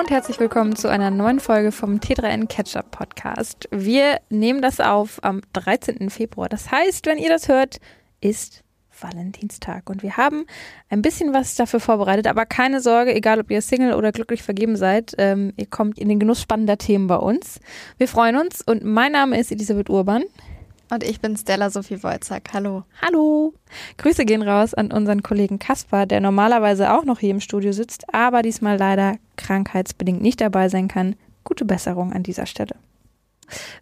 und herzlich willkommen zu einer neuen Folge vom T3N Catch-Up Podcast. Wir nehmen das auf am 13. Februar. Das heißt, wenn ihr das hört, ist Valentinstag. Und wir haben ein bisschen was dafür vorbereitet, aber keine Sorge, egal ob ihr Single oder glücklich vergeben seid, ähm, ihr kommt in den Genuss spannender Themen bei uns. Wir freuen uns und mein Name ist Elisabeth Urban. Und ich bin Stella Sophie Wojcak. Hallo. Hallo. Grüße gehen raus an unseren Kollegen Kaspar, der normalerweise auch noch hier im Studio sitzt, aber diesmal leider krankheitsbedingt nicht dabei sein kann. Gute Besserung an dieser Stelle.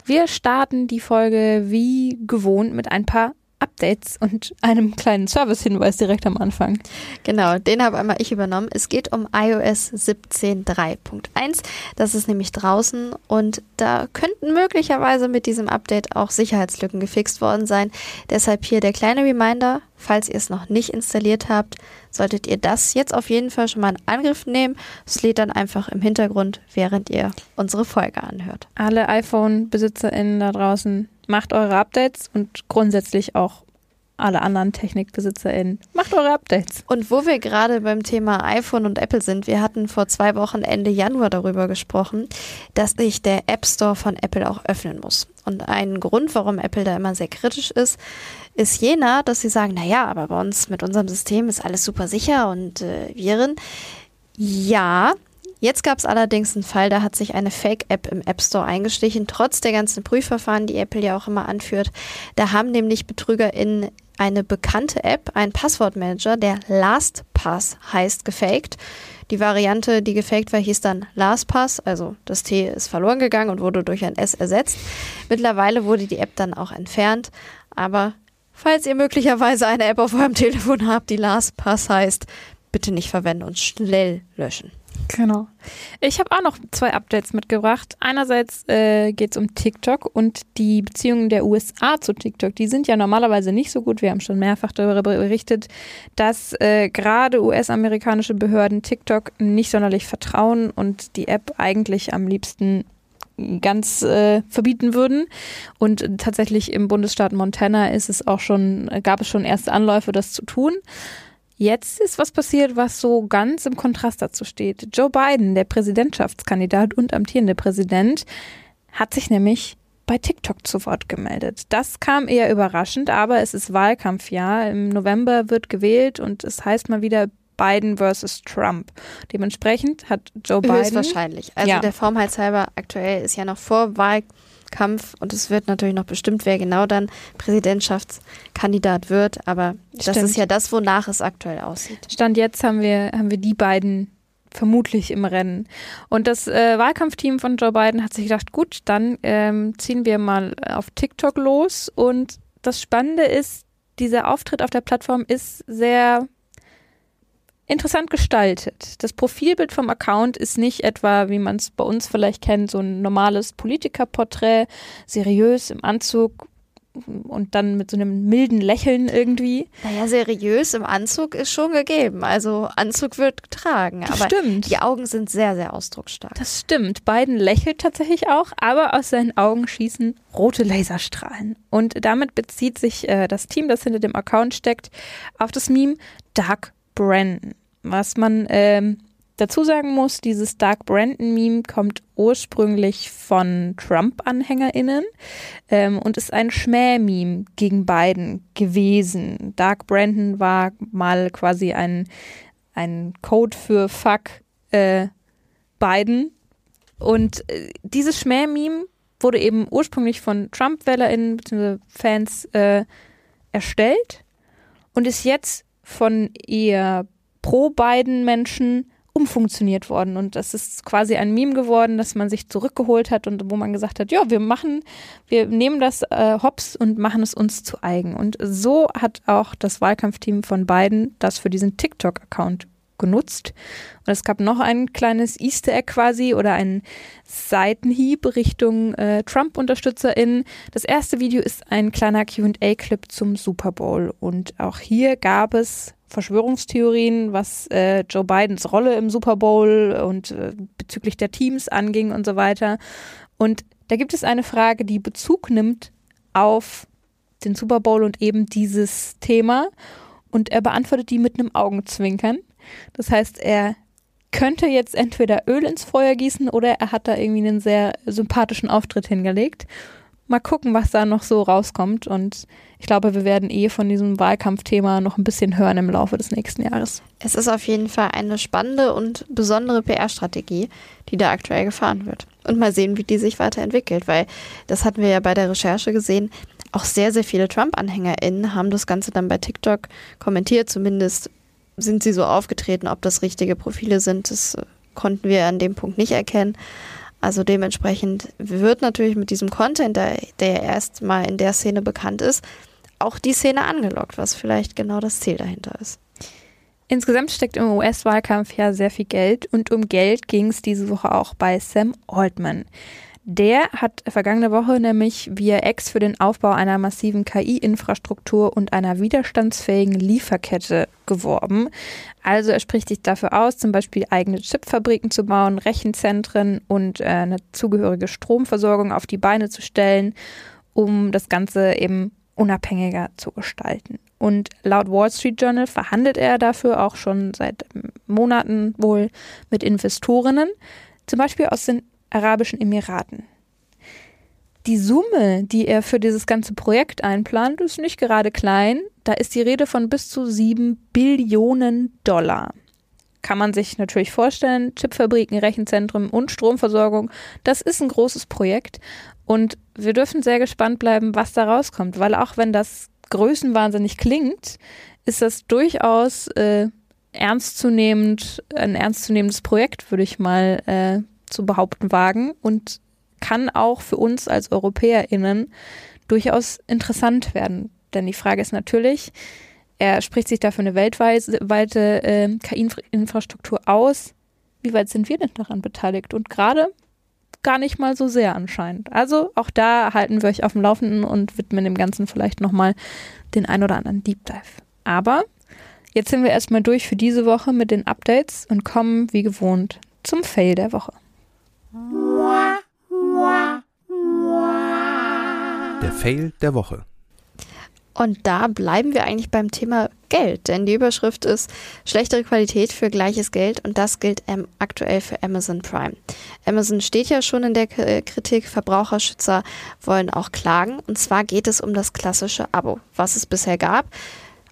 Wir starten die Folge wie gewohnt mit ein paar Updates und einem kleinen Service-Hinweis direkt am Anfang. Genau, den habe einmal ich übernommen. Es geht um iOS 17.3.1. Das ist nämlich draußen und da könnten möglicherweise mit diesem Update auch Sicherheitslücken gefixt worden sein. Deshalb hier der kleine Reminder, falls ihr es noch nicht installiert habt, solltet ihr das jetzt auf jeden Fall schon mal in Angriff nehmen. Es lädt dann einfach im Hintergrund, während ihr unsere Folge anhört. Alle iPhone-BesitzerInnen da draußen macht eure Updates und grundsätzlich auch alle anderen TechnikbesitzerInnen. Macht eure Updates. Und wo wir gerade beim Thema iPhone und Apple sind, wir hatten vor zwei Wochen Ende Januar darüber gesprochen, dass sich der App Store von Apple auch öffnen muss. Und ein Grund, warum Apple da immer sehr kritisch ist, ist jener, dass sie sagen, naja, aber bei uns mit unserem System ist alles super sicher und äh, Viren. Ja, Jetzt gab es allerdings einen Fall, da hat sich eine Fake-App im App Store eingestichen, trotz der ganzen Prüfverfahren, die Apple ja auch immer anführt. Da haben nämlich BetrügerInnen eine bekannte App, einen Passwortmanager, der LastPass heißt, gefaked. Die Variante, die gefaked war, hieß dann LastPass, also das T ist verloren gegangen und wurde durch ein S ersetzt. Mittlerweile wurde die App dann auch entfernt, aber falls ihr möglicherweise eine App auf eurem Telefon habt, die LastPass heißt, bitte nicht verwenden und schnell löschen. Genau. Ich habe auch noch zwei Updates mitgebracht. Einerseits äh, geht es um TikTok und die Beziehungen der USA zu TikTok. Die sind ja normalerweise nicht so gut. Wir haben schon mehrfach darüber berichtet, dass äh, gerade US-amerikanische Behörden TikTok nicht sonderlich vertrauen und die App eigentlich am liebsten ganz äh, verbieten würden. Und tatsächlich im Bundesstaat Montana ist es auch schon, gab es schon erste Anläufe, das zu tun. Jetzt ist was passiert, was so ganz im Kontrast dazu steht. Joe Biden, der Präsidentschaftskandidat und amtierende Präsident, hat sich nämlich bei TikTok zu Wort gemeldet. Das kam eher überraschend, aber es ist Wahlkampfjahr. Im November wird gewählt und es heißt mal wieder Biden versus Trump. Dementsprechend hat Joe Biden. Höchstwahrscheinlich. Also ja. der Formheitshalber aktuell ist ja noch vor Wahlkampf Kampf und es wird natürlich noch bestimmt, wer genau dann Präsidentschaftskandidat wird, aber Stimmt. das ist ja das, wonach es aktuell aussieht. Stand jetzt haben wir, haben wir die beiden vermutlich im Rennen. Und das äh, Wahlkampfteam von Joe Biden hat sich gedacht, gut, dann ähm, ziehen wir mal auf TikTok los. Und das Spannende ist, dieser Auftritt auf der Plattform ist sehr interessant gestaltet. Das Profilbild vom Account ist nicht etwa, wie man es bei uns vielleicht kennt, so ein normales Politikerporträt, seriös im Anzug und dann mit so einem milden Lächeln irgendwie. Naja, seriös im Anzug ist schon gegeben. Also Anzug wird getragen. Das aber stimmt. die Augen sind sehr, sehr ausdrucksstark. Das stimmt. Biden lächelt tatsächlich auch, aber aus seinen Augen schießen rote Laserstrahlen. Und damit bezieht sich äh, das Team, das hinter dem Account steckt, auf das Meme Dark Brandon. Was man ähm, dazu sagen muss, dieses Dark Brandon-Meme kommt ursprünglich von Trump-AnhängerInnen ähm, und ist ein Schmäh-Meme gegen Biden gewesen. Dark Brandon war mal quasi ein, ein Code für Fuck äh, Biden. Und äh, dieses Schmäh-Meme wurde eben ursprünglich von Trump-WählerInnen bzw. Fans äh, erstellt und ist jetzt von eher pro beiden Menschen umfunktioniert worden. Und das ist quasi ein Meme geworden, dass man sich zurückgeholt hat und wo man gesagt hat, ja, wir machen, wir nehmen das äh, Hops und machen es uns zu eigen. Und so hat auch das Wahlkampfteam von Biden das für diesen TikTok-Account genutzt. Und es gab noch ein kleines Easter Egg quasi oder einen Seitenhieb Richtung äh, Trump-UnterstützerInnen. Das erste Video ist ein kleiner QA-Clip zum Super Bowl. Und auch hier gab es Verschwörungstheorien, was äh, Joe Bidens Rolle im Super Bowl und äh, bezüglich der Teams anging und so weiter. Und da gibt es eine Frage, die Bezug nimmt auf den Super Bowl und eben dieses Thema. Und er beantwortet die mit einem Augenzwinkern. Das heißt, er könnte jetzt entweder Öl ins Feuer gießen oder er hat da irgendwie einen sehr sympathischen Auftritt hingelegt. Mal gucken, was da noch so rauskommt. Und ich glaube, wir werden eh von diesem Wahlkampfthema noch ein bisschen hören im Laufe des nächsten Jahres. Es ist auf jeden Fall eine spannende und besondere PR-Strategie, die da aktuell gefahren wird. Und mal sehen, wie die sich weiterentwickelt, weil das hatten wir ja bei der Recherche gesehen. Auch sehr, sehr viele Trump-AnhängerInnen haben das Ganze dann bei TikTok kommentiert. Zumindest sind sie so aufgetreten. Ob das richtige Profile sind, das konnten wir an dem Punkt nicht erkennen. Also dementsprechend wird natürlich mit diesem Content, der, der erstmal in der Szene bekannt ist, auch die Szene angelockt, was vielleicht genau das Ziel dahinter ist. Insgesamt steckt im US-Wahlkampf ja sehr viel Geld und um Geld ging es diese Woche auch bei Sam Altman. Der hat vergangene Woche nämlich via Ex für den Aufbau einer massiven KI-Infrastruktur und einer widerstandsfähigen Lieferkette geworben. Also er spricht sich dafür aus, zum Beispiel eigene Chipfabriken zu bauen, Rechenzentren und äh, eine zugehörige Stromversorgung auf die Beine zu stellen, um das Ganze eben unabhängiger zu gestalten. Und laut Wall Street Journal verhandelt er dafür auch schon seit Monaten wohl mit Investorinnen, zum Beispiel aus den Arabischen Emiraten. Die Summe, die er für dieses ganze Projekt einplant, ist nicht gerade klein. Da ist die Rede von bis zu sieben Billionen Dollar. Kann man sich natürlich vorstellen, Chipfabriken, Rechenzentren und Stromversorgung, das ist ein großes Projekt. Und wir dürfen sehr gespannt bleiben, was da rauskommt, weil auch wenn das größenwahnsinnig klingt, ist das durchaus äh, ernstzunehmend, ein ernstzunehmendes Projekt, würde ich mal äh, zu behaupten wagen und kann auch für uns als EuropäerInnen durchaus interessant werden. Denn die Frage ist natürlich, er spricht sich dafür eine weltweite äh, KI-Infrastruktur aus. Wie weit sind wir denn daran beteiligt? Und gerade gar nicht mal so sehr anscheinend. Also auch da halten wir euch auf dem Laufenden und widmen dem Ganzen vielleicht nochmal den ein oder anderen Deep Dive. Aber jetzt sind wir erstmal durch für diese Woche mit den Updates und kommen wie gewohnt zum Fail der Woche. Der Fail der Woche. Und da bleiben wir eigentlich beim Thema Geld, denn die Überschrift ist schlechtere Qualität für gleiches Geld und das gilt ähm, aktuell für Amazon Prime. Amazon steht ja schon in der K Kritik, Verbraucherschützer wollen auch klagen und zwar geht es um das klassische Abo, was es bisher gab,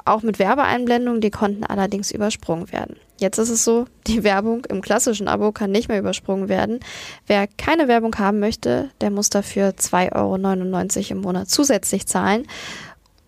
auch mit Werbeeinblendungen, die konnten allerdings übersprungen werden. Jetzt ist es so, die Werbung im klassischen Abo kann nicht mehr übersprungen werden. Wer keine Werbung haben möchte, der muss dafür 2,99 Euro im Monat zusätzlich zahlen.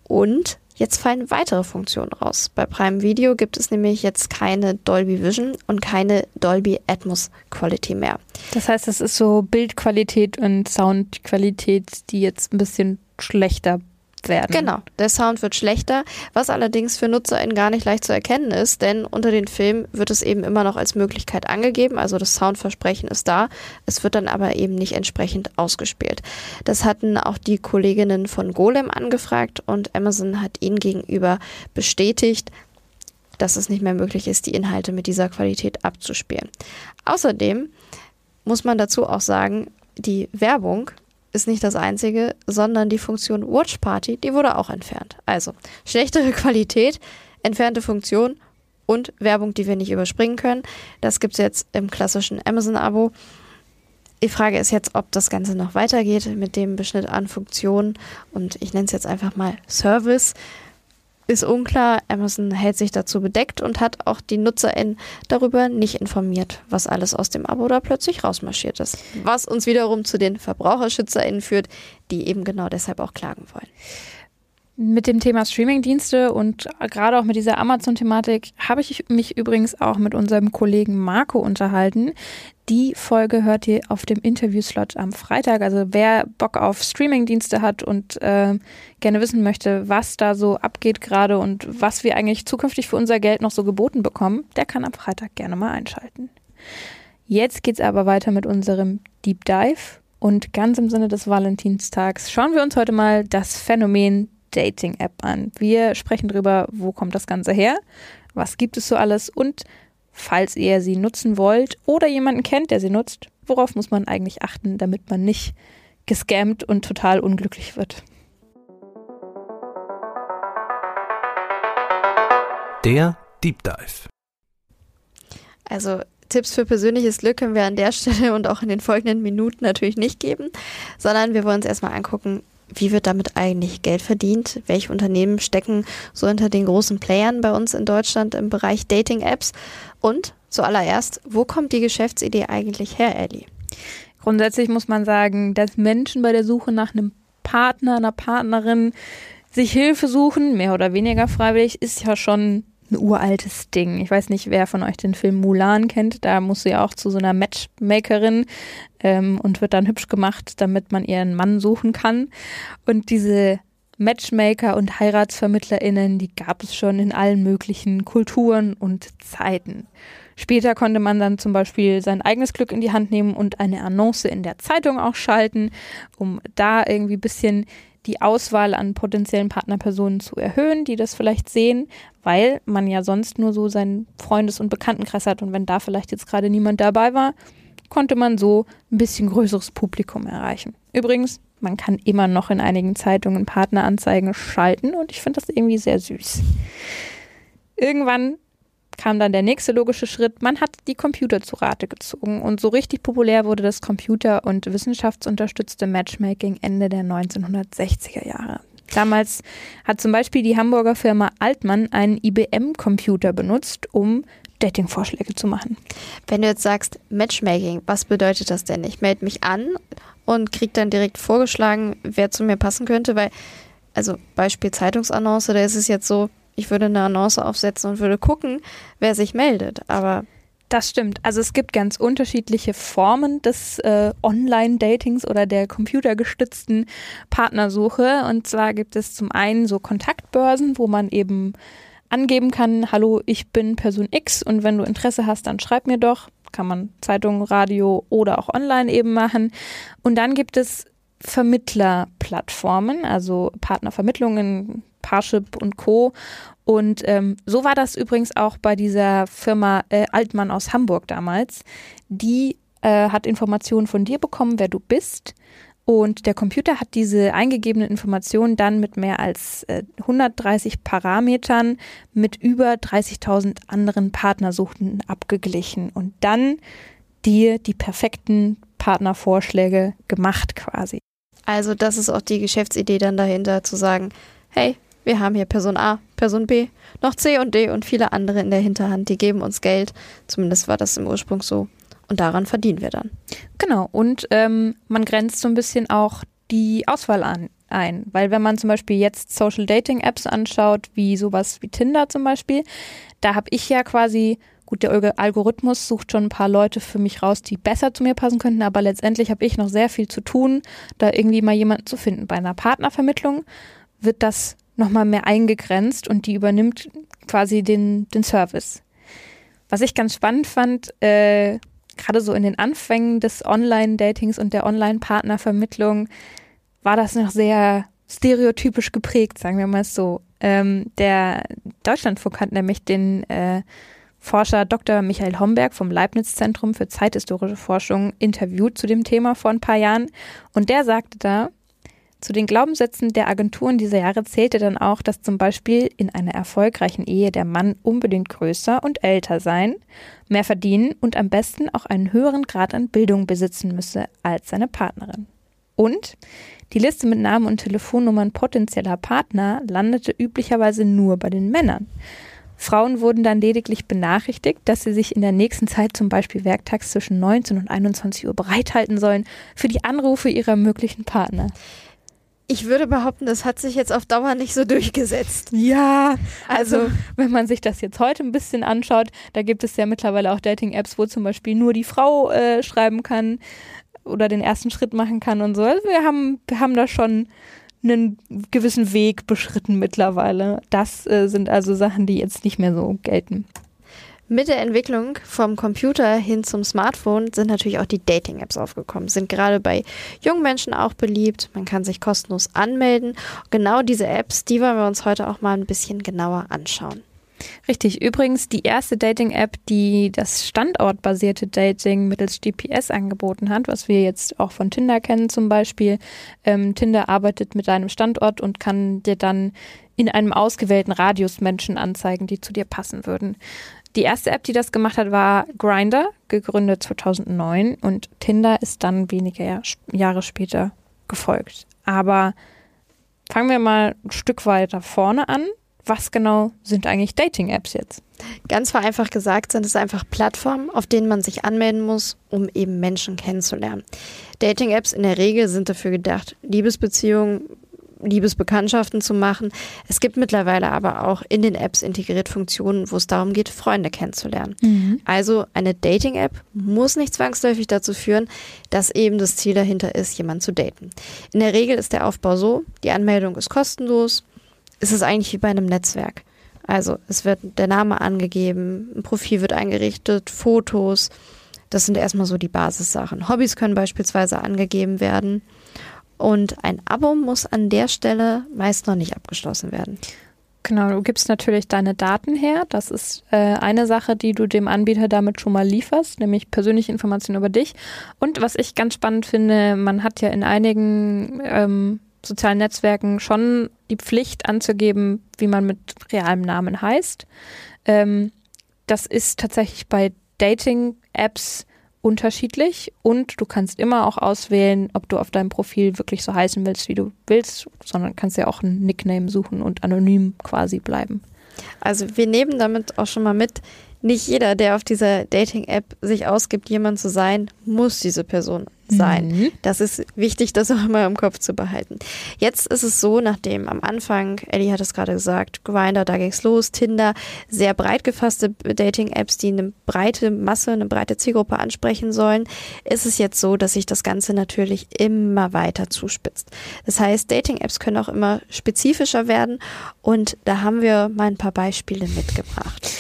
Und jetzt fallen weitere Funktionen raus. Bei Prime Video gibt es nämlich jetzt keine Dolby Vision und keine Dolby Atmos Quality mehr. Das heißt, es ist so Bildqualität und Soundqualität, die jetzt ein bisschen schlechter werden. Genau, der Sound wird schlechter, was allerdings für NutzerInnen gar nicht leicht zu erkennen ist, denn unter den Filmen wird es eben immer noch als Möglichkeit angegeben, also das Soundversprechen ist da, es wird dann aber eben nicht entsprechend ausgespielt. Das hatten auch die Kolleginnen von Golem angefragt und Amazon hat ihnen gegenüber bestätigt, dass es nicht mehr möglich ist, die Inhalte mit dieser Qualität abzuspielen. Außerdem muss man dazu auch sagen, die Werbung ist nicht das einzige, sondern die Funktion Watch Party, die wurde auch entfernt. Also schlechtere Qualität, entfernte Funktion und Werbung, die wir nicht überspringen können. Das gibt es jetzt im klassischen Amazon-Abo. Die Frage ist jetzt, ob das Ganze noch weitergeht mit dem Beschnitt an Funktionen und ich nenne es jetzt einfach mal Service ist unklar. Amazon hält sich dazu bedeckt und hat auch die NutzerInnen darüber nicht informiert, was alles aus dem Abo da plötzlich rausmarschiert ist. Was uns wiederum zu den VerbraucherschützerInnen führt, die eben genau deshalb auch klagen wollen. Mit dem Thema Streamingdienste und gerade auch mit dieser Amazon-Thematik habe ich mich übrigens auch mit unserem Kollegen Marco unterhalten. Die Folge hört ihr auf dem Interviewslot am Freitag. Also wer Bock auf Streamingdienste hat und äh, gerne wissen möchte, was da so abgeht gerade und was wir eigentlich zukünftig für unser Geld noch so geboten bekommen, der kann am Freitag gerne mal einschalten. Jetzt geht's aber weiter mit unserem Deep Dive. Und ganz im Sinne des Valentinstags schauen wir uns heute mal das Phänomen Dating-App an. Wir sprechen darüber, wo kommt das Ganze her, was gibt es so alles und falls ihr sie nutzen wollt oder jemanden kennt, der sie nutzt, worauf muss man eigentlich achten, damit man nicht gescammt und total unglücklich wird. Der Deep Dive. Also Tipps für persönliches Glück können wir an der Stelle und auch in den folgenden Minuten natürlich nicht geben, sondern wir wollen uns erstmal angucken, wie wird damit eigentlich Geld verdient? Welche Unternehmen stecken so hinter den großen Playern bei uns in Deutschland im Bereich Dating-Apps? Und zuallererst, wo kommt die Geschäftsidee eigentlich her, Ellie? Grundsätzlich muss man sagen, dass Menschen bei der Suche nach einem Partner, einer Partnerin sich Hilfe suchen, mehr oder weniger freiwillig, ist ja schon ein uraltes Ding. Ich weiß nicht, wer von euch den Film Mulan kennt. Da muss sie auch zu so einer Matchmakerin ähm, und wird dann hübsch gemacht, damit man ihren Mann suchen kann. Und diese Matchmaker und HeiratsvermittlerInnen, die gab es schon in allen möglichen Kulturen und Zeiten. Später konnte man dann zum Beispiel sein eigenes Glück in die Hand nehmen und eine Annonce in der Zeitung auch schalten, um da irgendwie ein bisschen die Auswahl an potenziellen Partnerpersonen zu erhöhen, die das vielleicht sehen, weil man ja sonst nur so seinen Freundes- und Bekanntenkreis hat und wenn da vielleicht jetzt gerade niemand dabei war, konnte man so ein bisschen größeres Publikum erreichen. Übrigens, man kann immer noch in einigen Zeitungen Partneranzeigen schalten und ich finde das irgendwie sehr süß. Irgendwann kam dann der nächste logische Schritt. Man hat die Computer zu Rate gezogen und so richtig populär wurde das Computer- und wissenschaftsunterstützte Matchmaking Ende der 1960er Jahre. Damals hat zum Beispiel die Hamburger Firma Altmann einen IBM-Computer benutzt, um Dating-Vorschläge zu machen. Wenn du jetzt sagst Matchmaking, was bedeutet das denn? Ich melde mich an und kriege dann direkt vorgeschlagen, wer zu mir passen könnte, weil, also Beispiel Zeitungsannonce, da ist es jetzt so, ich würde eine Annonce aufsetzen und würde gucken, wer sich meldet. Aber das stimmt. Also es gibt ganz unterschiedliche Formen des äh, Online-Datings oder der computergestützten Partnersuche. Und zwar gibt es zum einen so Kontaktbörsen, wo man eben angeben kann, hallo, ich bin Person X und wenn du Interesse hast, dann schreib mir doch. Kann man Zeitung, Radio oder auch online eben machen. Und dann gibt es Vermittlerplattformen, also Partnervermittlungen, Parship und Co. Und ähm, so war das übrigens auch bei dieser Firma äh, Altmann aus Hamburg damals. Die äh, hat Informationen von dir bekommen, wer du bist. Und der Computer hat diese eingegebenen Informationen dann mit mehr als äh, 130 Parametern mit über 30.000 anderen Partnersuchten abgeglichen und dann dir die perfekten Partnervorschläge gemacht quasi. Also das ist auch die Geschäftsidee dann dahinter, zu sagen, hey, wir haben hier Person A, Person B, noch C und D und viele andere in der Hinterhand, die geben uns Geld. Zumindest war das im Ursprung so. Und daran verdienen wir dann. Genau. Und ähm, man grenzt so ein bisschen auch die Auswahl an, ein. Weil wenn man zum Beispiel jetzt Social Dating Apps anschaut, wie sowas wie Tinder zum Beispiel, da habe ich ja quasi Gut, der Algorithmus sucht schon ein paar Leute für mich raus, die besser zu mir passen könnten, aber letztendlich habe ich noch sehr viel zu tun, da irgendwie mal jemanden zu finden. Bei einer Partnervermittlung wird das nochmal mehr eingegrenzt und die übernimmt quasi den, den Service. Was ich ganz spannend fand, äh, gerade so in den Anfängen des Online-Datings und der Online-Partnervermittlung, war das noch sehr stereotypisch geprägt, sagen wir mal so. Ähm, der Deutschlandfunk hat nämlich den äh, Forscher Dr. Michael Homberg vom Leibniz-Zentrum für zeithistorische Forschung interviewt zu dem Thema vor ein paar Jahren. Und der sagte da, zu den Glaubenssätzen der Agenturen dieser Jahre zählte dann auch, dass zum Beispiel in einer erfolgreichen Ehe der Mann unbedingt größer und älter sein, mehr verdienen und am besten auch einen höheren Grad an Bildung besitzen müsse als seine Partnerin. Und die Liste mit Namen und Telefonnummern potenzieller Partner landete üblicherweise nur bei den Männern. Frauen wurden dann lediglich benachrichtigt, dass sie sich in der nächsten Zeit zum Beispiel werktags zwischen 19 und 21 Uhr bereithalten sollen für die Anrufe ihrer möglichen Partner. Ich würde behaupten, das hat sich jetzt auf Dauer nicht so durchgesetzt. Ja, also, also wenn man sich das jetzt heute ein bisschen anschaut, da gibt es ja mittlerweile auch Dating-Apps, wo zum Beispiel nur die Frau äh, schreiben kann oder den ersten Schritt machen kann und so. Also wir haben, wir haben da schon einen gewissen Weg beschritten mittlerweile. Das äh, sind also Sachen, die jetzt nicht mehr so gelten. Mit der Entwicklung vom Computer hin zum Smartphone sind natürlich auch die Dating-Apps aufgekommen, sind gerade bei jungen Menschen auch beliebt. Man kann sich kostenlos anmelden. Genau diese Apps, die wollen wir uns heute auch mal ein bisschen genauer anschauen. Richtig. Übrigens die erste Dating-App, die das standortbasierte Dating mittels GPS angeboten hat, was wir jetzt auch von Tinder kennen zum Beispiel. Ähm, Tinder arbeitet mit deinem Standort und kann dir dann in einem ausgewählten Radius Menschen anzeigen, die zu dir passen würden. Die erste App, die das gemacht hat, war Grinder, gegründet 2009 und Tinder ist dann wenige Jahre später gefolgt. Aber fangen wir mal ein Stück weiter vorne an. Was genau sind eigentlich Dating-Apps jetzt? Ganz vereinfacht gesagt sind es einfach Plattformen, auf denen man sich anmelden muss, um eben Menschen kennenzulernen. Dating-Apps in der Regel sind dafür gedacht, Liebesbeziehungen Liebesbekanntschaften zu machen. Es gibt mittlerweile aber auch in den Apps integriert Funktionen, wo es darum geht, Freunde kennenzulernen. Mhm. Also eine Dating-App muss nicht zwangsläufig dazu führen, dass eben das Ziel dahinter ist, jemanden zu daten. In der Regel ist der Aufbau so, die Anmeldung ist kostenlos. Es ist eigentlich wie bei einem Netzwerk. Also es wird der Name angegeben, ein Profil wird eingerichtet, Fotos. Das sind erstmal so die Basissachen. Hobbys können beispielsweise angegeben werden. Und ein Abo muss an der Stelle meist noch nicht abgeschlossen werden. Genau, du gibst natürlich deine Daten her. Das ist äh, eine Sache, die du dem Anbieter damit schon mal lieferst, nämlich persönliche Informationen über dich. Und was ich ganz spannend finde, man hat ja in einigen ähm, sozialen Netzwerken schon die Pflicht anzugeben, wie man mit realem Namen heißt. Ähm, das ist tatsächlich bei Dating-Apps unterschiedlich und du kannst immer auch auswählen, ob du auf deinem Profil wirklich so heißen willst, wie du willst, sondern kannst ja auch einen Nickname suchen und anonym quasi bleiben. Also wir nehmen damit auch schon mal mit, nicht jeder, der auf dieser Dating-App sich ausgibt, jemand zu sein, muss diese Person sein. Mhm. Das ist wichtig, das auch immer im Kopf zu behalten. Jetzt ist es so, nachdem am Anfang, Ellie hat es gerade gesagt, Grindr, da ging's los, Tinder, sehr breit gefasste Dating-Apps, die eine breite Masse, eine breite Zielgruppe ansprechen sollen, ist es jetzt so, dass sich das Ganze natürlich immer weiter zuspitzt. Das heißt, Dating-Apps können auch immer spezifischer werden und da haben wir mal ein paar Beispiele mitgebracht.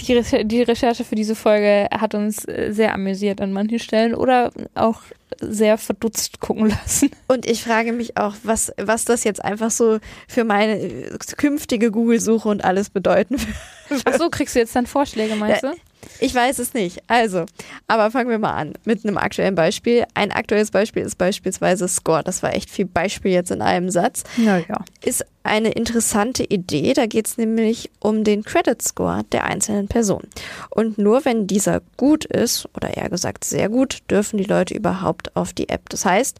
Die, Recher die Recherche für diese Folge hat uns äh, sehr amüsiert an manchen Stellen oder auch sehr verdutzt gucken lassen. Und ich frage mich auch, was, was das jetzt einfach so für meine äh, künftige Google-Suche und alles bedeuten wird. Ach so, kriegst du jetzt dann Vorschläge, meinst du? Ich weiß es nicht. Also, aber fangen wir mal an mit einem aktuellen Beispiel. Ein aktuelles Beispiel ist beispielsweise Score. Das war echt viel Beispiel jetzt in einem Satz. Naja. Ist eine interessante Idee. Da geht es nämlich um den Credit Score der einzelnen Person. Und nur wenn dieser gut ist, oder eher gesagt sehr gut, dürfen die Leute überhaupt auf die App. Das heißt,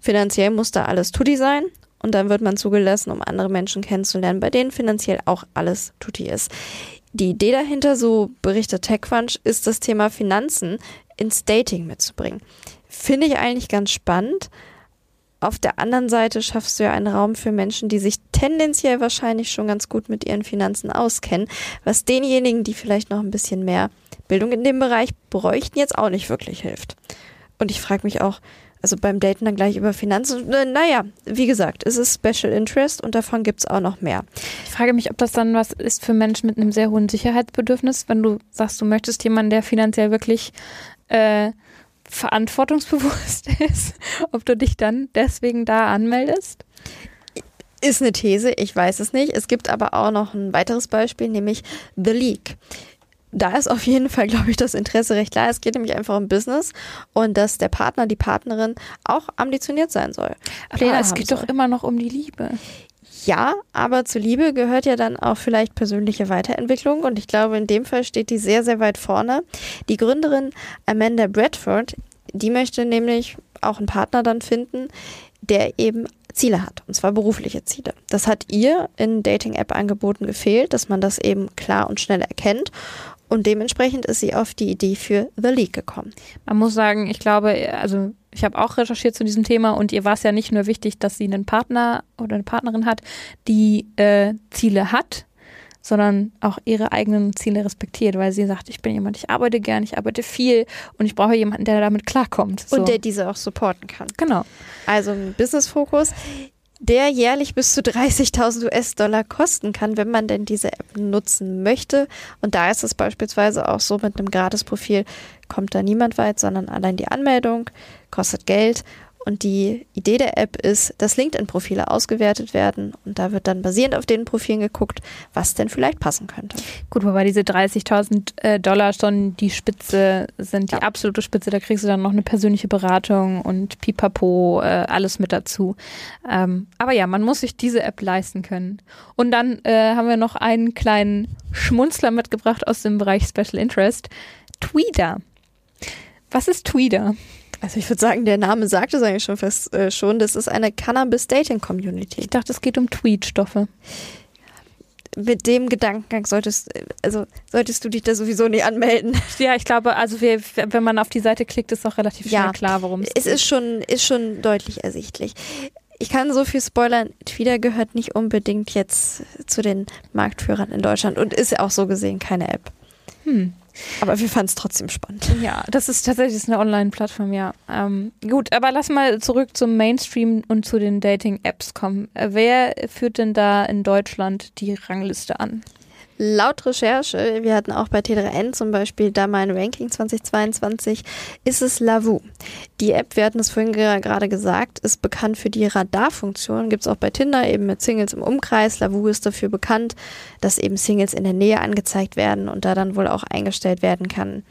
finanziell muss da alles tutti sein und dann wird man zugelassen, um andere Menschen kennenzulernen, bei denen finanziell auch alles tutti ist. Die Idee dahinter, so berichtet TechCrunch, ist das Thema Finanzen ins Dating mitzubringen. Finde ich eigentlich ganz spannend. Auf der anderen Seite schaffst du ja einen Raum für Menschen, die sich tendenziell wahrscheinlich schon ganz gut mit ihren Finanzen auskennen, was denjenigen, die vielleicht noch ein bisschen mehr Bildung in dem Bereich bräuchten, jetzt auch nicht wirklich hilft. Und ich frage mich auch, also beim Daten dann gleich über Finanzen. Äh, naja, wie gesagt, es ist Special Interest und davon gibt es auch noch mehr. Ich frage mich, ob das dann was ist für Menschen mit einem sehr hohen Sicherheitsbedürfnis, wenn du sagst, du möchtest jemanden, der finanziell wirklich äh, verantwortungsbewusst ist, ob du dich dann deswegen da anmeldest? Ist eine These, ich weiß es nicht. Es gibt aber auch noch ein weiteres Beispiel, nämlich The League da ist auf jeden Fall, glaube ich, das Interesse recht klar. Es geht nämlich einfach um Business und dass der Partner, die Partnerin auch ambitioniert sein soll. Aber es geht soll. doch immer noch um die Liebe. Ja, aber zur Liebe gehört ja dann auch vielleicht persönliche Weiterentwicklung und ich glaube, in dem Fall steht die sehr, sehr weit vorne. Die Gründerin Amanda Bradford, die möchte nämlich auch einen Partner dann finden, der eben Ziele hat, und zwar berufliche Ziele. Das hat ihr in Dating-App-Angeboten gefehlt, dass man das eben klar und schnell erkennt. Und dementsprechend ist sie auf die Idee für The League gekommen. Man muss sagen, ich glaube, also ich habe auch recherchiert zu diesem Thema und ihr war es ja nicht nur wichtig, dass sie einen Partner oder eine Partnerin hat, die äh, Ziele hat, sondern auch ihre eigenen Ziele respektiert, weil sie sagt, ich bin jemand, ich arbeite gern, ich arbeite viel und ich brauche jemanden, der damit klarkommt. So. Und der diese auch supporten kann. Genau. Also ein Business-Fokus der jährlich bis zu 30.000 US-Dollar kosten kann, wenn man denn diese App nutzen möchte. Und da ist es beispielsweise auch so, mit einem Gratis-Profil kommt da niemand weit, sondern allein die Anmeldung kostet Geld Und die Idee der App ist, dass LinkedIn-Profile ausgewertet werden und da wird dann basierend auf den Profilen geguckt, was denn vielleicht passen könnte. Gut, wobei diese 30.000 äh, Dollar schon die Spitze sind, die Ja. absolute Spitze. Da kriegst du dann noch eine persönliche Beratung und pipapo, äh, alles mit dazu. Ähm, aber ja, man muss sich diese App leisten können. Und dann äh, haben wir noch einen kleinen Schmunzler mitgebracht aus dem Bereich Special Interest. Tweeter. Was ist Tweeter? Also ich würde sagen, der Name sagt es eigentlich schon fast äh, schon. Das ist eine Cannabis-Dating-Community. Ich dachte, es geht um Tweetstoffe. Mit dem Gedankengang solltest, äh, also solltest du dich da sowieso nicht anmelden. Ja, ich glaube, also wir, wenn man auf die Seite klickt, ist auch relativ schnell Ja. klar, worum es Es geht. ist schon, ist schon deutlich ersichtlich. Ich kann so viel spoilern. Twitter gehört nicht unbedingt jetzt zu den Marktführern in Deutschland und ist auch so gesehen keine App. Hm. Aber wir fanden es trotzdem spannend. Ja, das ist tatsächlich eine Online-Plattform, ja. Ähm, gut, aber lass mal zurück zum Mainstream und zu den Dating-Apps kommen. Äh, wer führt denn da in Deutschland die Rangliste an? Laut Recherche, wir hatten auch bei T3N zum Beispiel da mal ein Ranking 2022, ist es Lavu. Die App, wir hatten es vorhin gerade gesagt, ist bekannt für die Radarfunktion. Gibt es auch bei Tinder eben mit Singles im Umkreis. Lavu ist dafür bekannt, dass eben Singles in der Nähe angezeigt werden und da dann wohl auch eingestellt werden kann,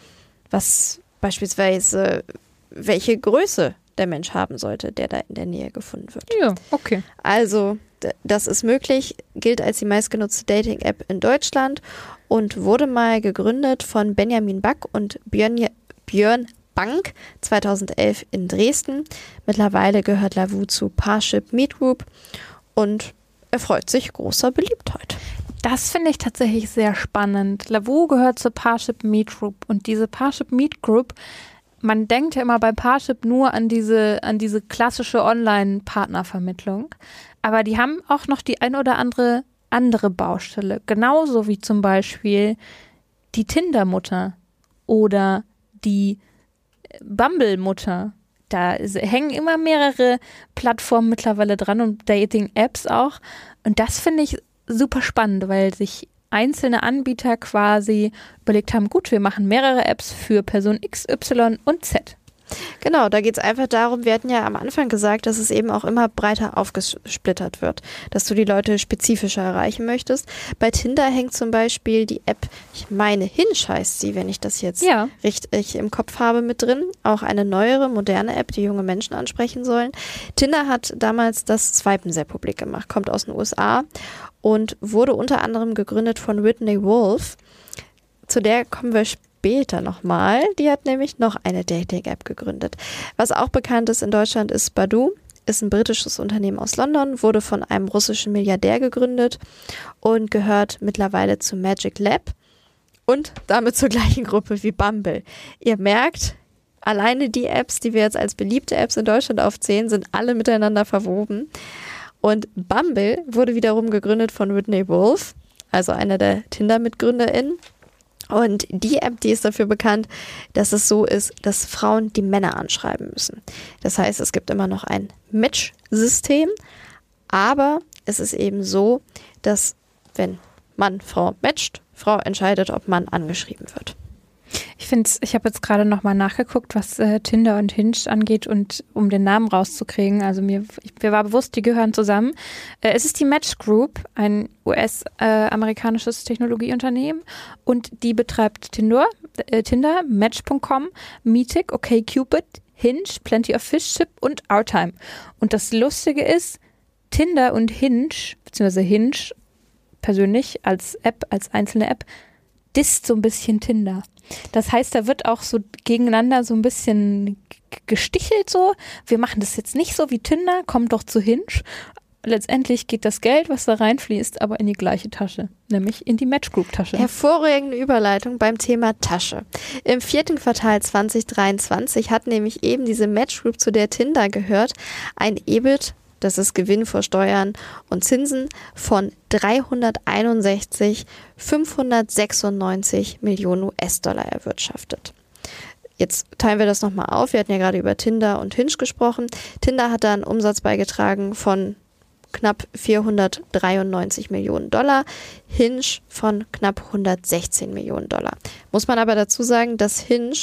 was beispielsweise welche Größe der Mensch haben sollte, der da in der Nähe gefunden wird. Ja, okay. Also, das ist möglich, gilt als die meistgenutzte Dating-App in Deutschland und wurde mal gegründet von Benjamin Back und Björn, Björn Bank 2011 in Dresden. Mittlerweile gehört Lavu zu Parship Meet Group und erfreut sich großer Beliebtheit. Das finde ich tatsächlich sehr spannend. Lavu gehört zur Parship Meet Group und diese Parship Meet Group, man denkt ja immer bei Parship nur an diese, an diese klassische Online-Partnervermittlung, aber die haben auch noch die ein oder andere andere Baustelle, genauso wie zum Beispiel die Tinder-Mutter oder die Bumble-Mutter. Da hängen immer mehrere Plattformen mittlerweile dran und Dating-Apps auch. Und das finde ich super spannend, weil sich einzelne Anbieter quasi überlegt haben, gut, wir machen mehrere Apps für Person X, Y und Z. Genau, da geht es einfach darum, wir hatten ja am Anfang gesagt, dass es eben auch immer breiter aufgesplittert wird, dass du die Leute spezifischer erreichen möchtest. Bei Tinder hängt zum Beispiel die App, ich meine Hinge heißt sie, wenn ich das jetzt Ja. richtig im Kopf habe, mit drin. Auch eine neuere, moderne App, die junge Menschen ansprechen sollen. Tinder hat damals das Swipen sehr publik gemacht, kommt aus den USA und wurde unter anderem gegründet von Whitney Wolf. Zu der kommen wir später nochmal. Die hat nämlich noch eine Dating-App gegründet. Was auch bekannt ist in Deutschland ist Badoo. Ist ein britisches Unternehmen aus London, wurde von einem russischen Milliardär gegründet und gehört mittlerweile zu Magic Lab und damit zur gleichen Gruppe wie Bumble. Ihr merkt, alleine die Apps, die wir jetzt als beliebte Apps in Deutschland aufzählen, sind alle miteinander verwoben. Und Bumble wurde wiederum gegründet von Whitney Wolf, also einer der Tinder-MitgründerInnen. Und die App, die ist dafür bekannt, dass es so ist, dass Frauen die Männer anschreiben müssen. Das heißt, es gibt immer noch ein Match-System, aber es ist eben so, dass wenn Mann Frau matcht, Frau entscheidet, ob Mann angeschrieben wird. Ich finde ich habe jetzt gerade nochmal nachgeguckt, was äh, Tinder und Hinge angeht und um den Namen rauszukriegen. Also mir, ich, mir war bewusst, die gehören zusammen. Äh, es ist die Match Group, ein US-amerikanisches Technologieunternehmen und die betreibt Tinder, äh, Tinder, Match.com, Meetic, OkCupid, Hinge, Plenty of Fish, Chip und Outtime. Und das Lustige ist, Tinder und Hinge, beziehungsweise Hinge persönlich als App, als einzelne App, disst so ein bisschen Tinder. Das heißt, da wird auch so gegeneinander so ein bisschen gestichelt so. Wir machen das jetzt nicht so wie Tinder, kommt doch zu Hinge. Letztendlich geht das Geld, was da reinfließt, aber in die gleiche Tasche, nämlich in die Match Group Tasche. Hervorragende Überleitung beim Thema Tasche. Im vierten Quartal 2023 hat nämlich eben diese Match Group, zu der Tinder gehört, ein EBIT, das ist Gewinn vor Steuern und Zinsen, von 361, 596 Millionen US-Dollar erwirtschaftet. Jetzt teilen wir das nochmal auf. Wir hatten ja gerade über Tinder und Hinge gesprochen. Tinder hat da einen Umsatz beigetragen von knapp 493 Millionen Dollar, Hinge von knapp 116 Millionen Dollar. Muss man aber dazu sagen, dass Hinge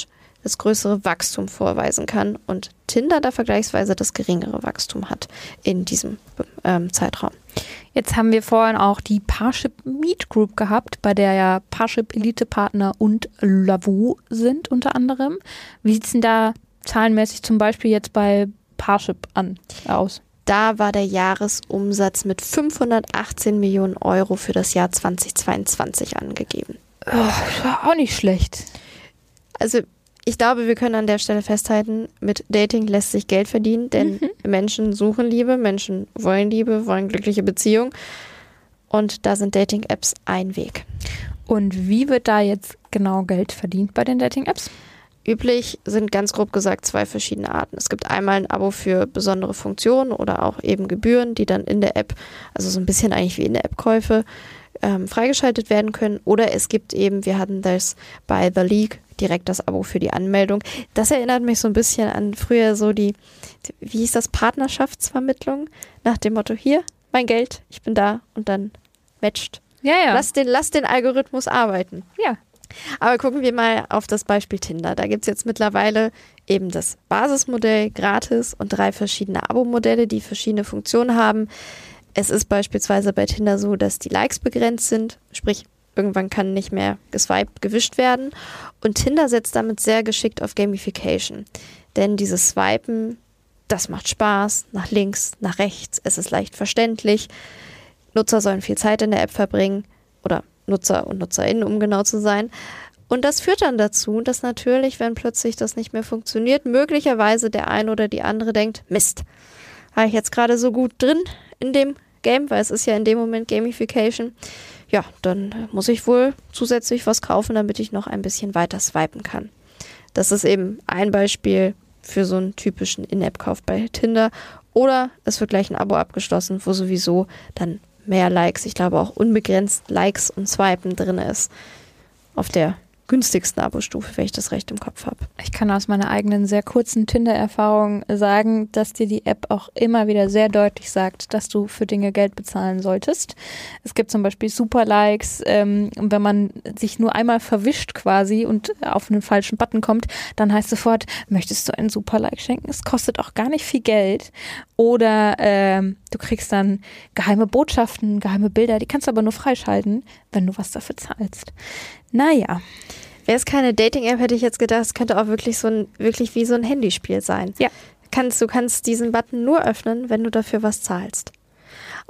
das größere Wachstum vorweisen kann und Tinder da vergleichsweise das geringere Wachstum hat in diesem ähm, Zeitraum. Jetzt haben wir vorhin auch die Parship Meet Group gehabt, bei der ja Parship Elite Partner und Lavu sind unter anderem. Wie sieht es denn da zahlenmäßig zum Beispiel jetzt bei Parship an aus? Da war der Jahresumsatz mit 518 Millionen Euro für das Jahr 2022 angegeben. Oh, war auch nicht schlecht. Also ich glaube, wir können an der Stelle festhalten, mit Dating lässt sich Geld verdienen, denn mhm. Menschen suchen Liebe, Menschen wollen Liebe, wollen glückliche Beziehungen. Und da sind Dating-Apps ein Weg. Und wie wird da jetzt genau Geld verdient bei den Dating-Apps? Üblich sind ganz grob gesagt zwei verschiedene Arten. Es gibt einmal ein Abo für besondere Funktionen oder auch eben Gebühren, die dann in der App, also so ein bisschen eigentlich wie in der App-Käufe, ähm, freigeschaltet werden können. Oder es gibt eben, wir hatten das bei The League, direkt das Abo für die Anmeldung. Das erinnert mich so ein bisschen an früher so die, wie hieß das, Partnerschaftsvermittlung? Nach dem Motto, hier, mein Geld, ich bin da und dann matcht. Ja, ja. Lass den, lass den Algorithmus arbeiten. Ja. Aber gucken wir mal auf das Beispiel Tinder. Da gibt es jetzt mittlerweile eben das Basismodell gratis und drei verschiedene Abo-Modelle, die verschiedene Funktionen haben. Es ist beispielsweise bei Tinder so, dass die Likes begrenzt sind, sprich irgendwann kann nicht mehr geswiped, gewischt werden. Und Tinder setzt damit sehr geschickt auf Gamification. Denn dieses Swipen, das macht Spaß, nach links, nach rechts, es ist leicht verständlich. Nutzer sollen viel Zeit in der App verbringen oder Nutzer und Nutzerinnen, um genau zu sein. Und das führt dann dazu, dass natürlich, wenn plötzlich das nicht mehr funktioniert, möglicherweise der eine oder die andere denkt, Mist, war ich jetzt gerade so gut drin in dem Game, weil es ist ja in dem Moment Gamification ja, dann muss ich wohl zusätzlich was kaufen, damit ich noch ein bisschen weiter swipen kann. Das ist eben ein Beispiel für so einen typischen In-App-Kauf bei Tinder. Oder es wird gleich ein Abo abgeschlossen, wo sowieso dann mehr Likes, ich glaube auch unbegrenzt Likes und Swipen drin ist. Auf der günstigsten Abo-Stufe, wenn ich das recht im Kopf habe. Ich kann aus meiner eigenen sehr kurzen Tinder-Erfahrung sagen, dass dir die App auch immer wieder sehr deutlich sagt, dass du für Dinge Geld bezahlen solltest. Es gibt zum Beispiel Super-Likes. Ähm, wenn man sich nur einmal verwischt quasi und auf einen falschen Button kommt, dann heißt sofort, möchtest du einen Super-Like schenken? Es kostet auch gar nicht viel Geld. Oder ähm, du kriegst dann geheime Botschaften, geheime Bilder, die kannst du aber nur freischalten, wenn du was dafür zahlst. Naja. Wäre es keine Dating-App, hätte ich jetzt gedacht, es könnte auch wirklich so ein, wirklich wie so ein Handyspiel sein. Ja. Kannst, du kannst diesen Button nur öffnen, wenn du dafür was zahlst.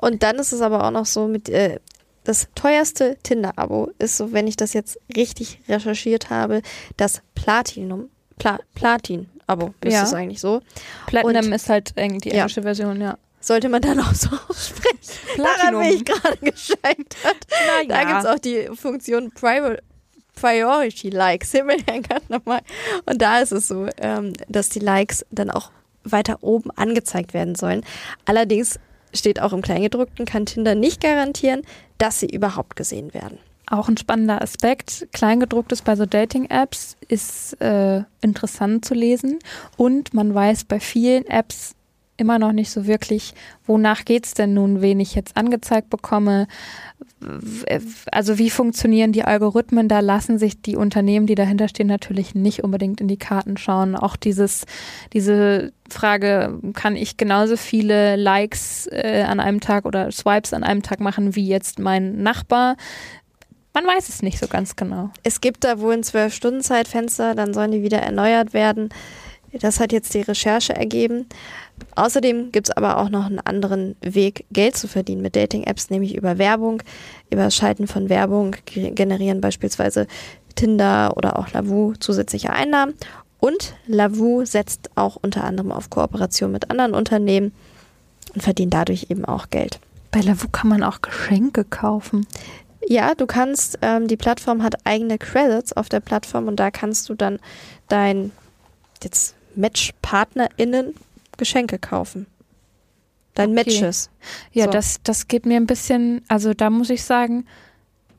Und dann ist es aber auch noch so mit, äh, das teuerste Tinder-Abo ist so, wenn ich das jetzt richtig recherchiert habe, das Platinum, Pla Platin-Abo, ist ja. es eigentlich so. Platinum Und, ist halt eigentlich die englische ja. Version, ja sollte man dann auch so aussprechen. Platinum. Daran bin ich gerade gescheitert. Ja. Da gibt es auch die Funktion Private Priority Likes. Himmelherrgott nochmal. Und da ist es so, ähm, dass die Likes dann auch weiter oben angezeigt werden sollen. Allerdings steht auch im Kleingedruckten, kann Tinder nicht garantieren, dass sie überhaupt gesehen werden. Auch ein spannender Aspekt. Kleingedrucktes bei so Dating-Apps ist äh, interessant zu lesen. Und man weiß bei vielen Apps immer noch nicht so wirklich, wonach geht es denn nun, wen ich jetzt angezeigt bekomme. Also wie funktionieren die Algorithmen? Da lassen sich die Unternehmen, die dahinter stehen, natürlich nicht unbedingt in die Karten schauen. Auch dieses, diese Frage, kann ich genauso viele Likes äh, an einem Tag oder Swipes an einem Tag machen wie jetzt mein Nachbar? Man weiß es nicht so ganz genau. Es gibt da wohl ein Zwölf-Stunden-Zeitfenster, dann sollen die wieder erneuert werden. Das hat jetzt die Recherche ergeben. Außerdem gibt es aber auch noch einen anderen Weg, Geld zu verdienen mit Dating-Apps, nämlich über Werbung. Über das Schalten von Werbung generieren beispielsweise Tinder oder auch Lavu zusätzliche Einnahmen. Und Lavu setzt auch unter anderem auf Kooperation mit anderen Unternehmen und verdient dadurch eben auch Geld. Bei Lavu kann man auch Geschenke kaufen. Ja, du kannst, ähm, die Plattform hat eigene Credits auf der Plattform und da kannst du dann dein jetzt Match-PartnerInnen Geschenke kaufen. Dein okay. Matches. Ja, so. das, das geht mir ein bisschen, also da muss ich sagen,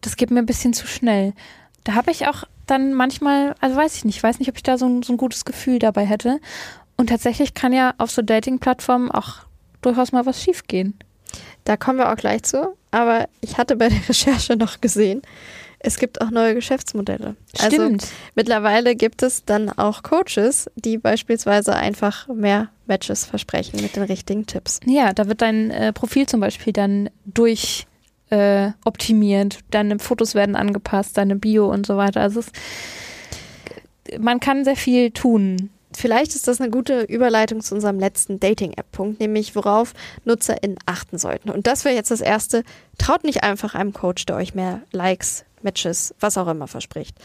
das geht mir ein bisschen zu schnell. Da habe ich auch dann manchmal, also weiß ich nicht, weiß nicht, ob ich da so ein, so ein gutes Gefühl dabei hätte. Und tatsächlich kann ja auf so Dating-Plattformen auch durchaus mal was schiefgehen. Da kommen wir auch gleich zu. Aber ich hatte bei der Recherche noch gesehen, Es gibt auch neue Geschäftsmodelle. Stimmt. Also mittlerweile gibt es dann auch Coaches, die beispielsweise einfach mehr Matches versprechen mit den richtigen Tipps. Ja, da wird dein äh, Profil zum Beispiel dann durch äh, optimiert, deine Fotos werden angepasst, deine Bio und so weiter. Also es, man kann sehr viel tun. Vielleicht ist das eine gute Überleitung zu unserem letzten Dating-App-Punkt, nämlich worauf NutzerInnen achten sollten. Und das wäre jetzt das erste. Traut nicht einfach einem Coach, der euch mehr Likes, Matches, was auch immer verspricht.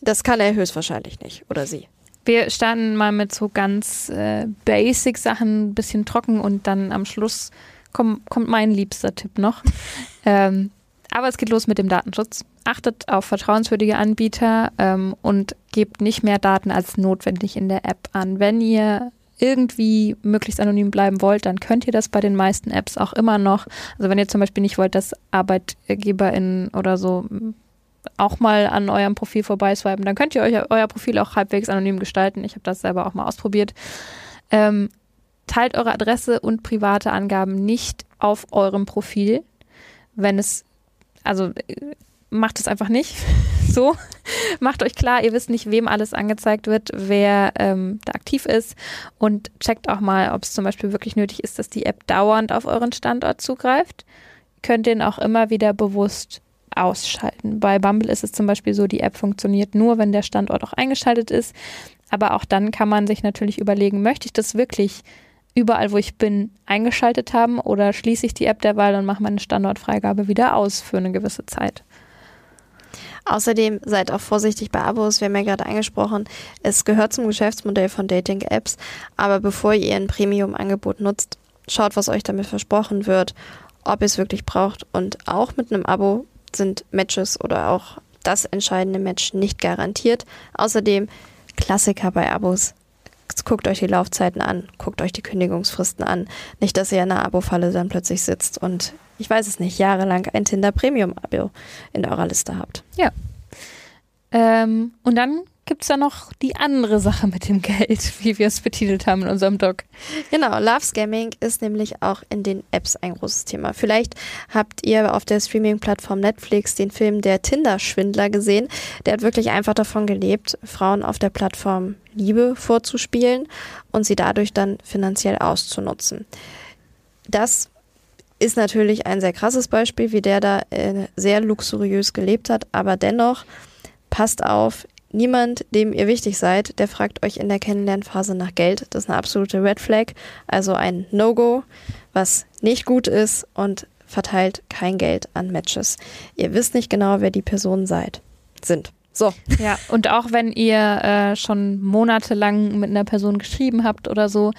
Das kann er höchstwahrscheinlich nicht oder sie. Wir starten mal mit so ganz äh, basic Sachen, ein bisschen trocken und dann am Schluss komm, kommt mein liebster Tipp noch. ähm, aber es geht los mit dem Datenschutz. Achtet auf vertrauenswürdige Anbieter ähm, und gebt nicht mehr Daten als notwendig in der App an. Wenn ihr irgendwie möglichst anonym bleiben wollt, dann könnt ihr das bei den meisten Apps auch immer noch. Also wenn ihr zum Beispiel nicht wollt, dass ArbeitgeberInnen oder so auch mal an eurem Profil vorbeiswipen, dann könnt ihr euch euer Profil auch halbwegs anonym gestalten. Ich habe das selber auch mal ausprobiert. Ähm, teilt eure Adresse und private Angaben nicht auf eurem Profil, wenn es, also äh, macht es einfach nicht. so, macht euch klar, ihr wisst nicht, wem alles angezeigt wird, wer ähm, da aktiv ist und checkt auch mal, ob es zum Beispiel wirklich nötig ist, dass die App dauernd auf euren Standort zugreift. Könnt den auch immer wieder bewusst ausschalten. Bei Bumble ist es zum Beispiel so, die App funktioniert nur, wenn der Standort auch eingeschaltet ist. Aber auch dann kann man sich natürlich überlegen, möchte ich das wirklich überall, wo ich bin, eingeschaltet haben oder schließe ich die App derweil und mache meine Standortfreigabe wieder aus für eine gewisse Zeit. Außerdem seid auch vorsichtig bei Abos. Wir haben ja gerade angesprochen, es gehört zum Geschäftsmodell von Dating-Apps. Aber bevor ihr ein Premium-Angebot nutzt, schaut, was euch damit versprochen wird, ob ihr es wirklich braucht. Und auch mit einem Abo sind Matches oder auch das entscheidende Match nicht garantiert. Außerdem Klassiker bei Abos. Guckt euch die Laufzeiten an, guckt euch die Kündigungsfristen an. Nicht, dass ihr in einer Abo-Falle dann plötzlich sitzt und, ich weiß es nicht, jahrelang ein Tinder Premium-Abo in eurer Liste habt. Ja. Ähm, und dann gibt es da noch die andere Sache mit dem Geld, wie wir es betitelt haben in unserem Doc. Genau, Love Scamming ist nämlich auch in den Apps ein großes Thema. Vielleicht habt ihr auf der Streaming-Plattform Netflix den Film Der Tinder-Schwindler gesehen. Der hat wirklich einfach davon gelebt, Frauen auf der Plattform Liebe vorzuspielen und sie dadurch dann finanziell auszunutzen. Das ist natürlich ein sehr krasses Beispiel, wie der da äh, sehr luxuriös gelebt hat, aber dennoch passt auf, niemand, dem ihr wichtig seid, der fragt euch in der Kennenlernphase nach Geld. Das ist eine absolute Red Flag, also ein No-Go, was nicht gut ist und verteilt kein Geld an Matches. Ihr wisst nicht genau, wer die Personen seid, sind. So. Ja, und auch wenn ihr äh, schon monatelang mit einer Person geschrieben habt oder so,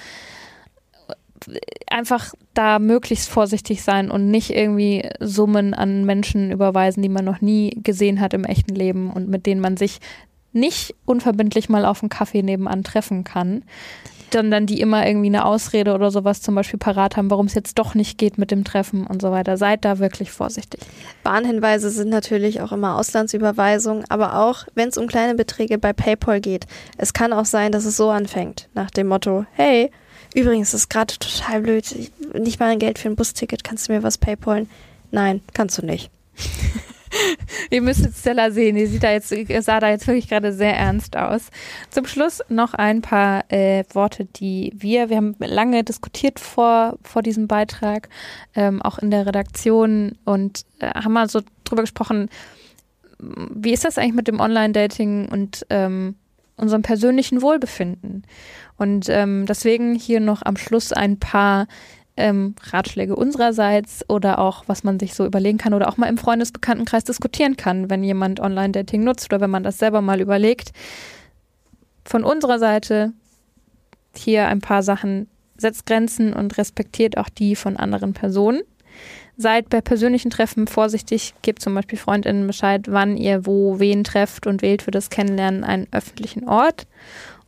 einfach da möglichst vorsichtig sein und nicht irgendwie Summen an Menschen überweisen, die man noch nie gesehen hat im echten Leben und mit denen man sich nicht unverbindlich mal auf einen Kaffee nebenan treffen kann, sondern die immer irgendwie eine Ausrede oder sowas zum Beispiel parat haben, warum es jetzt doch nicht geht mit dem Treffen und so weiter. Seid da wirklich vorsichtig. Warnhinweise sind natürlich auch immer Auslandsüberweisungen, aber auch wenn es um kleine Beträge bei PayPal geht. Es kann auch sein, dass es so anfängt, nach dem Motto, hey, übrigens, ist gerade total blöd, nicht mal ein Geld für ein Busticket, kannst du mir was PayPalen? Nein, kannst du nicht. Ihr müsstet Stella sehen, die sieht da jetzt, sah da jetzt wirklich gerade sehr ernst aus. Zum Schluss noch ein paar äh, Worte, die wir, wir haben lange diskutiert vor, vor diesem Beitrag, ähm, auch in der Redaktion und äh, haben mal so drüber gesprochen, wie ist das eigentlich mit dem Online-Dating und ähm, unserem persönlichen Wohlbefinden? Und ähm, deswegen hier noch am Schluss ein paar ähm, Ratschläge unsererseits oder auch, was man sich so überlegen kann oder auch mal im Freundesbekanntenkreis diskutieren kann, wenn jemand Online-Dating nutzt oder wenn man das selber mal überlegt. Von unserer Seite hier ein paar Sachen. Setzt Grenzen und respektiert auch die von anderen Personen. Seid bei persönlichen Treffen vorsichtig, gebt zum Beispiel FreundInnen Bescheid, wann ihr wo wen trefft und wählt für das Kennenlernen einen öffentlichen Ort.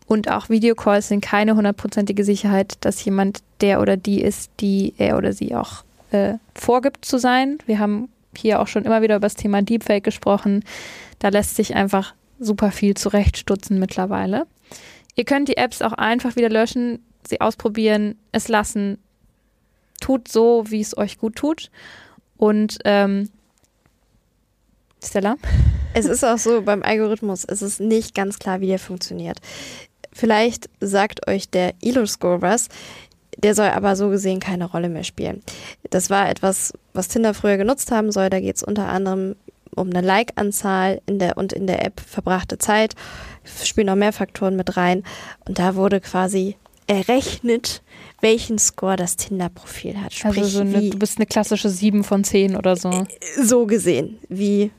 Und auch Videocalls sind keine hundertprozentige Sicherheit, dass jemand der oder die ist, die er oder sie auch äh, vorgibt zu sein. Wir haben hier auch schon immer wieder über das Thema Deepfake gesprochen. Da lässt sich einfach super viel zurechtstutzen mittlerweile. Ihr könnt die Apps auch einfach wieder löschen, sie ausprobieren, es lassen. Tut so, wie es euch gut tut. Und ähm, Stella? Es ist auch so, beim Algorithmus ist es nicht ganz klar, wie der funktioniert. Vielleicht sagt euch der Elo-Score was. Der soll aber so gesehen keine Rolle mehr spielen. Das war etwas, was Tinder früher genutzt haben soll. Da geht es unter anderem um eine Like-Anzahl in der und in der App verbrachte Zeit. Spielen noch mehr Faktoren mit rein. Und da wurde quasi errechnet, welchen Score das Tinder-Profil hat. Sprich, also so eine, wie, du bist eine klassische 7 von 10 oder so. So gesehen, wie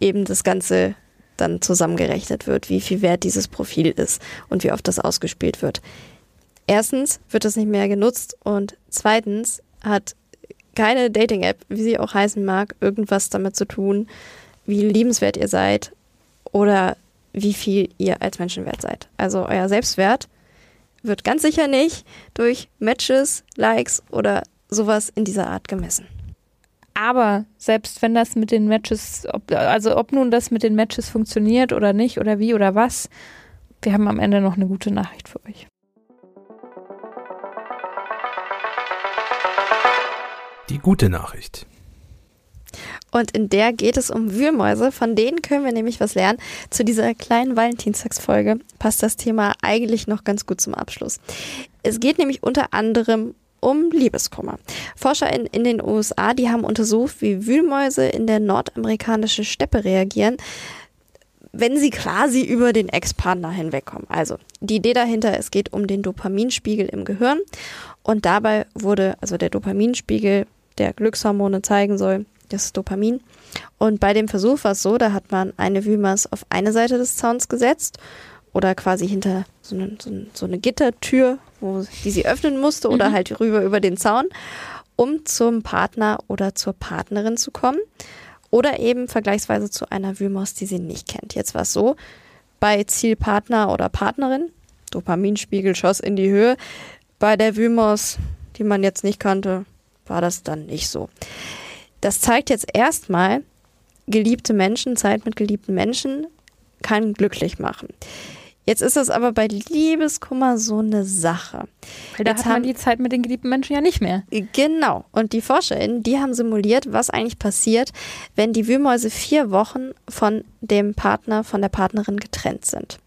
eben das Ganze dann zusammengerechnet wird, wie viel wert dieses Profil ist und wie oft das ausgespielt wird. Erstens wird es nicht mehr genutzt und zweitens hat keine Dating-App, wie sie auch heißen mag, irgendwas damit zu tun, wie liebenswert ihr seid oder wie viel ihr als Menschen wert seid. Also euer Selbstwert wird ganz sicher nicht durch Matches, Likes oder sowas in dieser Art gemessen. Aber selbst wenn das mit den Matches, ob, also ob nun das mit den Matches funktioniert oder nicht oder wie oder was, wir haben am Ende noch eine gute Nachricht für euch. Die gute Nachricht. Und in der geht es um Wühlmäuse. Von denen können wir nämlich was lernen. Zu dieser kleinen Valentinstagsfolge passt das Thema eigentlich noch ganz gut zum Abschluss. Es geht nämlich unter anderem um Liebeskummer. Forscher in, in den USA, die haben untersucht, wie Wühlmäuse in der nordamerikanischen Steppe reagieren, wenn sie quasi über den Ex-Partner hinwegkommen. Also die Idee dahinter, es geht um den Dopaminspiegel im Gehirn und dabei wurde, also der Dopaminspiegel, der Glückshormone zeigen soll, das Dopamin. Und bei dem Versuch war es so, da hat man eine Wühlmaus auf eine Seite des Zauns gesetzt oder quasi hinter so eine, so eine, Gittertür, wo, die sie öffnen musste oder mhm. halt rüber über den Zaun, um zum Partner oder zur Partnerin zu kommen. Oder eben vergleichsweise zu einer Wühlmaus, die sie nicht kennt. Jetzt war es so, bei Zielpartner oder Partnerin, Dopaminspiegel schoss in die Höhe. Bei der Wühlmaus, die man jetzt nicht kannte, war das dann nicht so. Das zeigt jetzt erstmal, geliebte Menschen, Zeit mit geliebten Menschen kann glücklich machen. Jetzt ist es aber bei Liebeskummer so eine Sache. Weil da Jetzt hat man die Zeit mit den geliebten Menschen ja nicht mehr. Genau. Und die ForscherInnen, die haben simuliert, was eigentlich passiert, wenn die Wühlmäuse vier Wochen von dem Partner, von der Partnerin getrennt sind.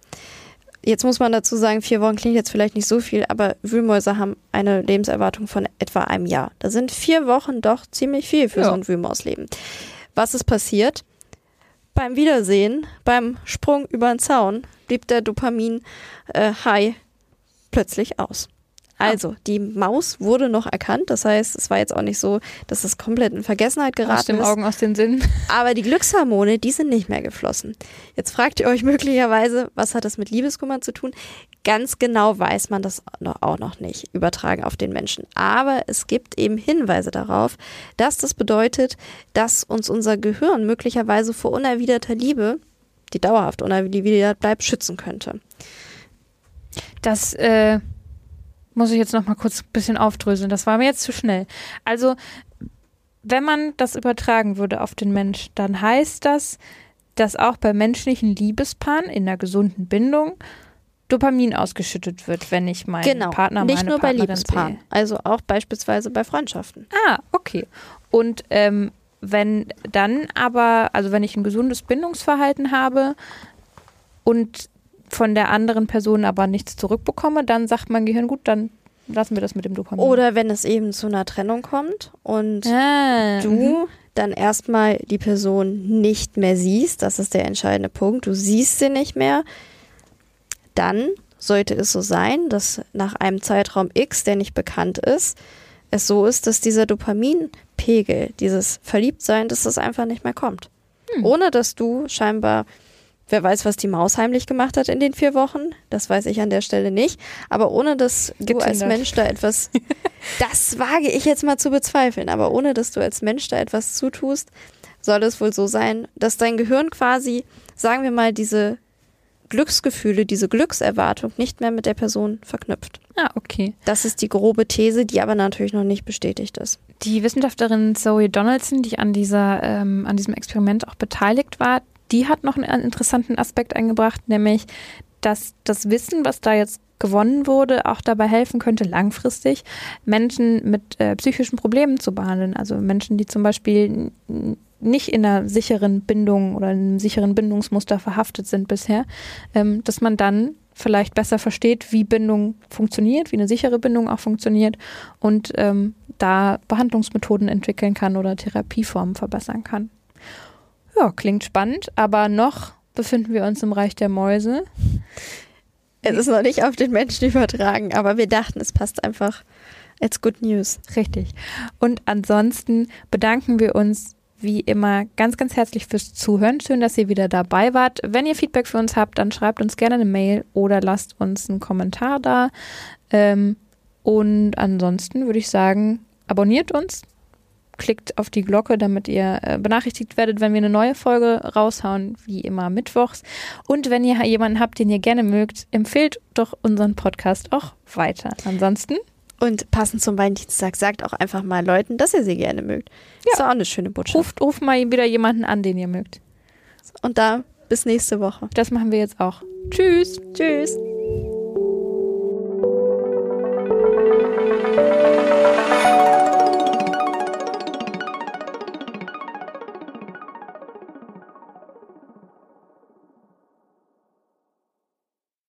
Jetzt muss man dazu sagen, vier Wochen klingt jetzt vielleicht nicht so viel, aber Wühlmäuse haben eine Lebenserwartung von etwa einem Jahr. Da sind vier Wochen doch ziemlich viel für ja. so ein Wühlmausleben. Was ist passiert? Beim Wiedersehen, beim Sprung über den Zaun, blieb der Dopamin-High äh, plötzlich aus. Also, die Maus wurde noch erkannt. Das heißt, es war jetzt auch nicht so, dass es komplett in Vergessenheit geraten aus dem ist. Augen, aus den Sinnen. Aber die Glückshormone, die sind nicht mehr geflossen. Jetzt fragt ihr euch möglicherweise, was hat das mit Liebeskummer zu tun? Ganz genau weiß man das auch noch nicht, übertragen auf den Menschen. Aber es gibt eben Hinweise darauf, dass das bedeutet, dass uns unser Gehirn möglicherweise vor unerwiderter Liebe, die dauerhaft unerwidert bleibt, schützen könnte. Das, äh muss ich jetzt noch mal kurz ein bisschen aufdröseln. Das war mir jetzt zu schnell. Also, wenn man das übertragen würde auf den Mensch, dann heißt das, dass auch bei menschlichen Liebespaaren in einer gesunden Bindung Dopamin ausgeschüttet wird, wenn ich meinen genau. Partner Nicht nur bei Liebespaaren, sehe. also auch beispielsweise bei Freundschaften. Ah, okay. Und ähm, wenn dann aber, also wenn ich ein gesundes Bindungsverhalten habe und von der anderen Person aber nichts zurückbekomme, dann sagt mein Gehirn, gut, dann lassen wir das mit dem Dopamin. Oder wenn es eben zu einer Trennung kommt und ah, du mhm. dann erstmal die Person nicht mehr siehst, das ist der entscheidende Punkt, du siehst sie nicht mehr, dann sollte es so sein, dass nach einem Zeitraum X, der nicht bekannt ist, es so ist, dass dieser Dopaminpegel, dieses Verliebtsein, dass das einfach nicht mehr kommt. Hm. Ohne dass du scheinbar Wer weiß, was die Maus heimlich gemacht hat in den vier Wochen? Das weiß ich an der Stelle nicht. Aber ohne dass du als Mensch da etwas, das wage ich jetzt mal zu bezweifeln, aber ohne dass du als Mensch da etwas zutust, soll es wohl so sein, dass dein Gehirn quasi, sagen wir mal, diese Glücksgefühle, diese Glückserwartung nicht mehr mit der Person verknüpft. Ah, okay. Das ist die grobe These, die aber natürlich noch nicht bestätigt ist. Die Wissenschaftlerin Zoe Donaldson, die an dieser, ähm, an diesem Experiment auch beteiligt war, die hat noch einen interessanten Aspekt eingebracht, nämlich, dass das Wissen, was da jetzt gewonnen wurde, auch dabei helfen könnte, langfristig Menschen mit äh, psychischen Problemen zu behandeln. Also Menschen, die zum Beispiel nicht in einer sicheren Bindung oder einem sicheren Bindungsmuster verhaftet sind bisher, ähm, dass man dann vielleicht besser versteht, wie Bindung funktioniert, wie eine sichere Bindung auch funktioniert und ähm, da Behandlungsmethoden entwickeln kann oder Therapieformen verbessern kann. Ja, klingt spannend, aber noch befinden wir uns im Reich der Mäuse. Es ist noch nicht auf den Menschen übertragen, aber wir dachten, es passt einfach als Good News. Richtig. Und ansonsten bedanken wir uns wie immer ganz, ganz herzlich fürs Zuhören. Schön, dass ihr wieder dabei wart. Wenn ihr Feedback für uns habt, dann schreibt uns gerne eine Mail oder lasst uns einen Kommentar da. Ähm, und ansonsten würde ich sagen, abonniert uns, klickt auf die Glocke, damit ihr äh, benachrichtigt werdet, wenn wir eine neue Folge raushauen, wie immer mittwochs. Und wenn ihr jemanden habt, den ihr gerne mögt, empfehlt doch unseren Podcast auch weiter. Ansonsten. Und passend zum Valentinstag sagt auch einfach mal Leuten, dass ihr sie gerne mögt. Ja. Ist auch eine schöne Botschaft. Ruft, ruft mal wieder jemanden an, den ihr mögt. Und da bis nächste Woche. Das machen wir jetzt auch. Tschüss. Tschüss.